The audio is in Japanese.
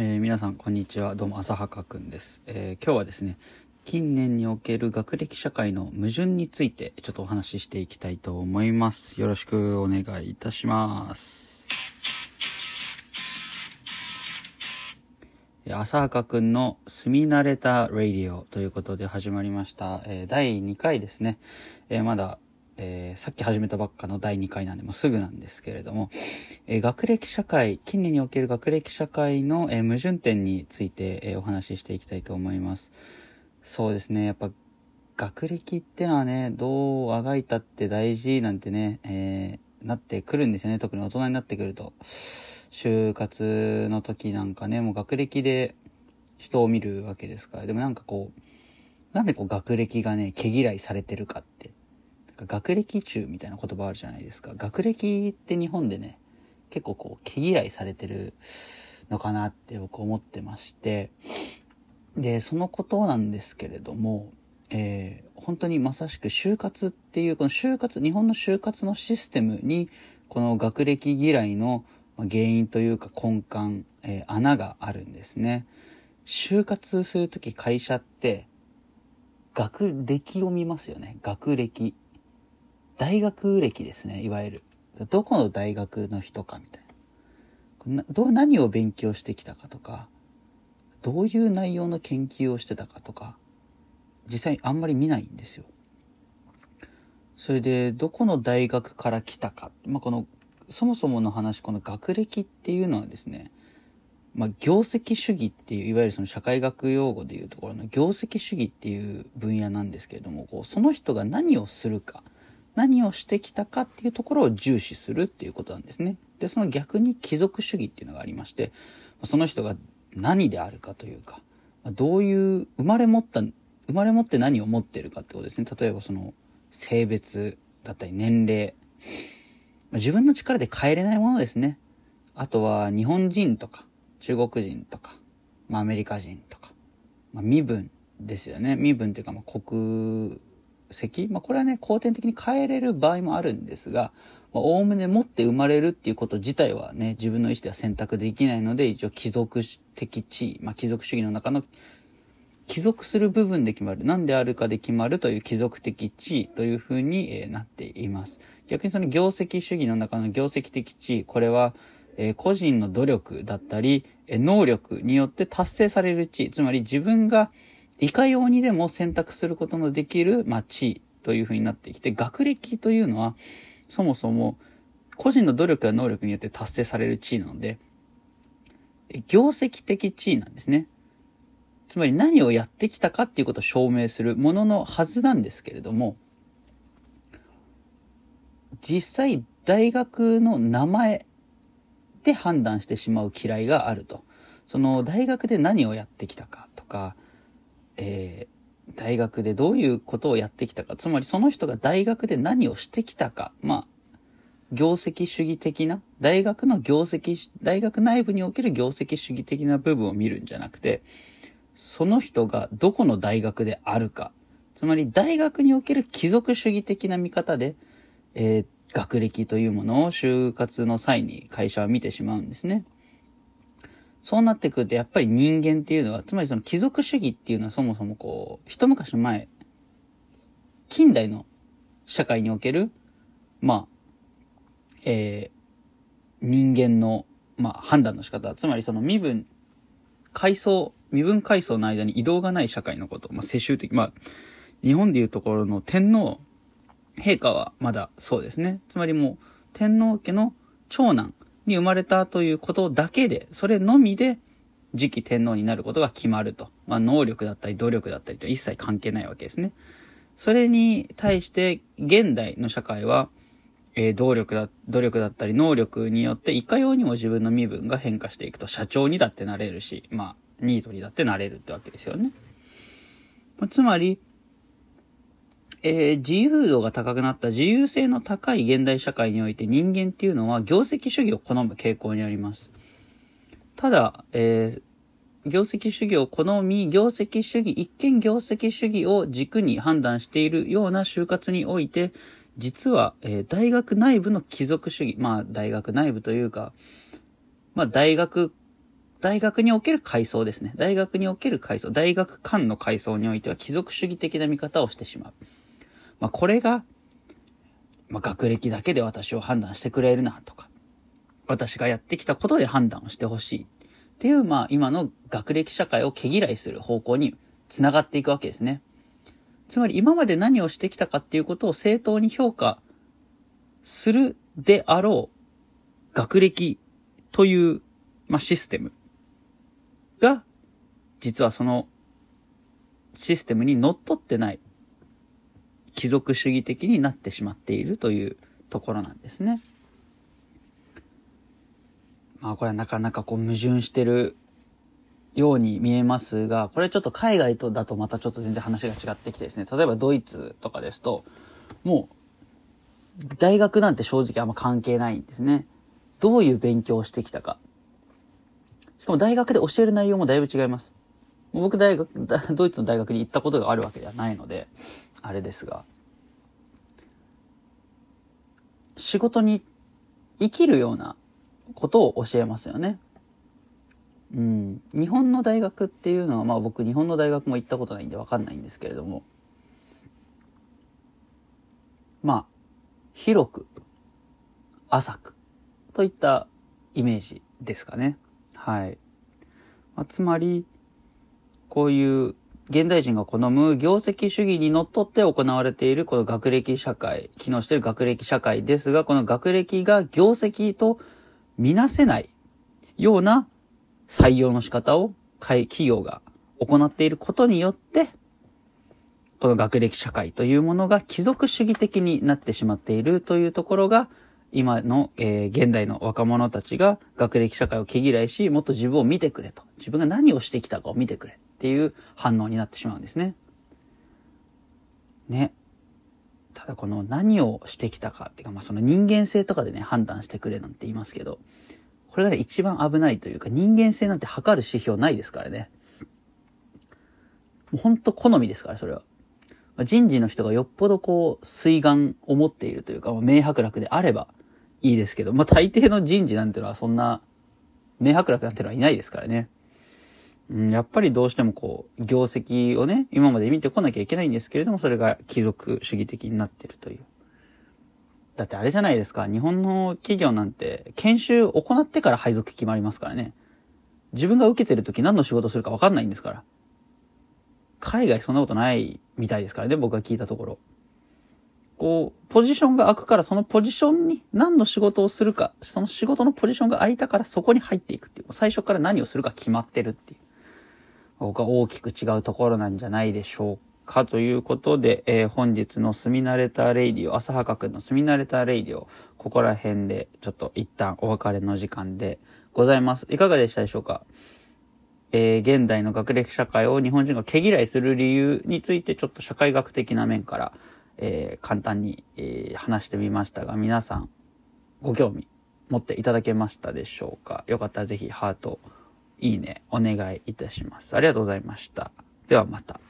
えー皆さんこんにちは。どうも浅はかくんです、えー今日はですね近年における学歴社会の矛盾についてちょっとお話ししていきたいと思います。よろしくお願いいたします。え浅はかくんの住み慣れたラディオということで始まりました、えー第2回ですね、えーまだえーさっき始めたばっかの第2回なんでもうすぐなんですけれども、えー学歴社会、近年における学歴社会の、えー矛盾点について、えお話ししていきたいと思います。そうですね、やっぱ学歴ってのはね、どうあがいたって大事なんてね、えなってくるんですよね。特に大人になってくると。就活の時なんかね、もう学歴で人を見るわけですから。でもなんかこう、なんでこう学歴がね、毛嫌いされてるかって。学歴中みたいな言葉あるじゃないですか。学歴って日本でね、結構こう毛嫌いされてるのかなって僕思ってまして、で、そのことなんですけれども、えー本当にまさしく就活っていう、この就活、日本の就活のシステムに、この学歴嫌いの原因というか根幹、えー穴があるんですね。就活するとき会社って、学歴を見ますよね。学歴。大学歴ですね、いわゆる。どこの大学の人かみたいな。どう何を勉強してきたかとか、どういう内容の研究をしてたかとか、実際あんまり見ないんですよ。それで、どこの大学から来たか。まあ、この、そもそもの話、この学歴っていうのはですね、まあ、業績主義っていう、いわゆるその社会学用語でいうところの業績主義っていう分野なんですけれども、こう、その人が何をするか、何をしてきたかっていうところを重視するっていうことなんですね。で、その逆に貴族主義っていうのがありまして、その人が何であるかというか、まどういう、生まれ持った、生まれ持って何を持ってるかってことですね。例えばその、性別だったり年齢、ま自分の力で変えれないものですね。あとは日本人とか中国人とか、まあアメリカ人とか、まあ身分ですよね。身分っていうかまあ国籍まあこれはね、後天的に変えれる場合もあるんですが、おおむね持って生まれるっていうこと自体はね、自分の意思では選択できないので、一応貴族的地位、まあ貴族主義の中の帰属する部分で決まる。何であるかで決まるという貴族的地位というふうに、なっています。逆にその業績主義の中の業績的地位、これは、個人の努力だったり、能力によって達成される地位、つまり自分がいかようにでも選択することのできる、まあ、地位というふうになってきて、学歴というのは、そもそも個人の努力や能力によって達成される地位なので、業績的地位なんですね。つまり何をやってきたかっていうことを証明するもののはずなんですけれども、実際大学の名前で判断してしまう嫌いがあると。その大学で何をやってきたかとか、えー大学でどういうことをやってきたか、つまりその人が大学で何をしてきたか、まあ、業績主義的な、大学の業績、大学内部における業績主義的な部分を見るんじゃなくて、その人がどこの大学であるか。つまり大学における貴族主義的な見方で、えー学歴というものを就活の際に会社は見てしまうんですね。そうなってくるとやっぱり人間っていうのは、つまりその貴族主義っていうのはそもそもこう、一昔前、近代の社会における、まあ、えー人間の、まあ、判断の仕方、つまりその身分、階層、身分階層の間に移動がない社会のこと、まあ、世襲的、まあ、日本でいうところの天皇、陛下はまだそうですね。つまりもう、天皇家の長男に生まれたということだけで、それのみで、次期天皇になることが決まると。まあ、能力だったり努力だったりと一切関係ないわけですね。それに対して、現代の社会は、えー努力だ、努力だったり能力によって、いかようにも自分の身分が変化していくと、社長にだってなれるし、まあ、ニートにだってなれるってわけですよね。まあつまり、えー自由度が高くなった自由性の高い現代社会において人間っていうのは業績主義を好む傾向にあります。ただ、えー業績主義を好み、業績主義、一見業績主義を軸に判断しているような就活において、実は、えー大学内部の貴族主義、まあ大学内部というか、まあ大学大学における階層ですね。大学における階層、大学間の階層においては貴族主義的な見方をしてしまう。まあ、これが、まあ、学歴だけで私を判断してくれるなとか、私がやってきたことで判断をしてほしいっていう、まあ、今の学歴社会を毛嫌いする方向に繋がっていくわけですね。つまり今まで何をしてきたかっていうことを正当に評価するであろう学歴という、まあ、システムが、実はそのシステムに乗っってない貴族主義的になってしまっているというところなんですね。まあこれはなかなかこう矛盾してるように見えますが、これちょっと海外とだとまたちょっと全然話が違ってきてですね、例えばドイツとかですと、もう大学なんて正直あんま関係ないんですね。どういう勉強をしてきたか。しかも大学で教える内容もだいぶ違います。僕大学、ドイツの大学に行ったことがあるわけではないので、あれですが、仕事に生きるようなことを教えますよね。うん。日本の大学っていうのは、まあ僕日本の大学も行ったことないんでわかんないんですけれども、まあ、広く、浅く、といったイメージですかね。はい。まあ、つまり、こういう現代人が好む業績主義にのっとって行われているこの学歴社会、機能している学歴社会ですが、この学歴が業績とみなせないような採用の仕方を企業が行っていることによって、この学歴社会というものが貴族主義的になってしまっているというところが、今の、えー、現代の若者たちが学歴社会を毛嫌いし、もっと自分を見てくれと。自分が何をしてきたかを見てくれ。っていう反応になってしまうんですね。ね。ただこの何をしてきたかっていうか、まあその人間性とかでね、判断してくれなんて言いますけど、これがね、一番危ないというか、人間性なんて測る指標ないですからね。もうほんと好みですから、それはま。人事の人がよっぽどこう、水眼を持っているというか、明白楽であればいいですけど、まあ大抵の人事なんてのはそんな、明白楽なんてのはいないですからね。うん、やっぱりどうしてもこう、業績をね、今まで見てこなきゃいけないんですけれども、それが貴族主義的になってるという。だってあれじゃないですか、日本の企業なんて、研修行ってから配属決まりますからね。自分が受けてる時何の仕事するか分かんないんですから。海外そんなことないみたいですからね、僕が聞いたところ。こう、ポジションが空くからそのポジションに何の仕事をするか、その仕事のポジションが空いたからそこに入っていくっていう。最初から何をするか決まってるっていう。僕は大きく違うところなんじゃないでしょうか。ということで、えー、本日の住み慣れたレイディオ、浅はかくんの住み慣れたレイディオ、ここら辺でちょっと一旦お別れの時間でございます。いかがでしたでしょうか？えー、現代の学歴社会を日本人が毛嫌いする理由についてちょっと社会学的な面から、えー、簡単に、えー、話してみましたが、皆さんご興味持っていただけましたでしょうか？よかったらぜひハート、いいね、お願いいたします。ありがとうございました。ではまた。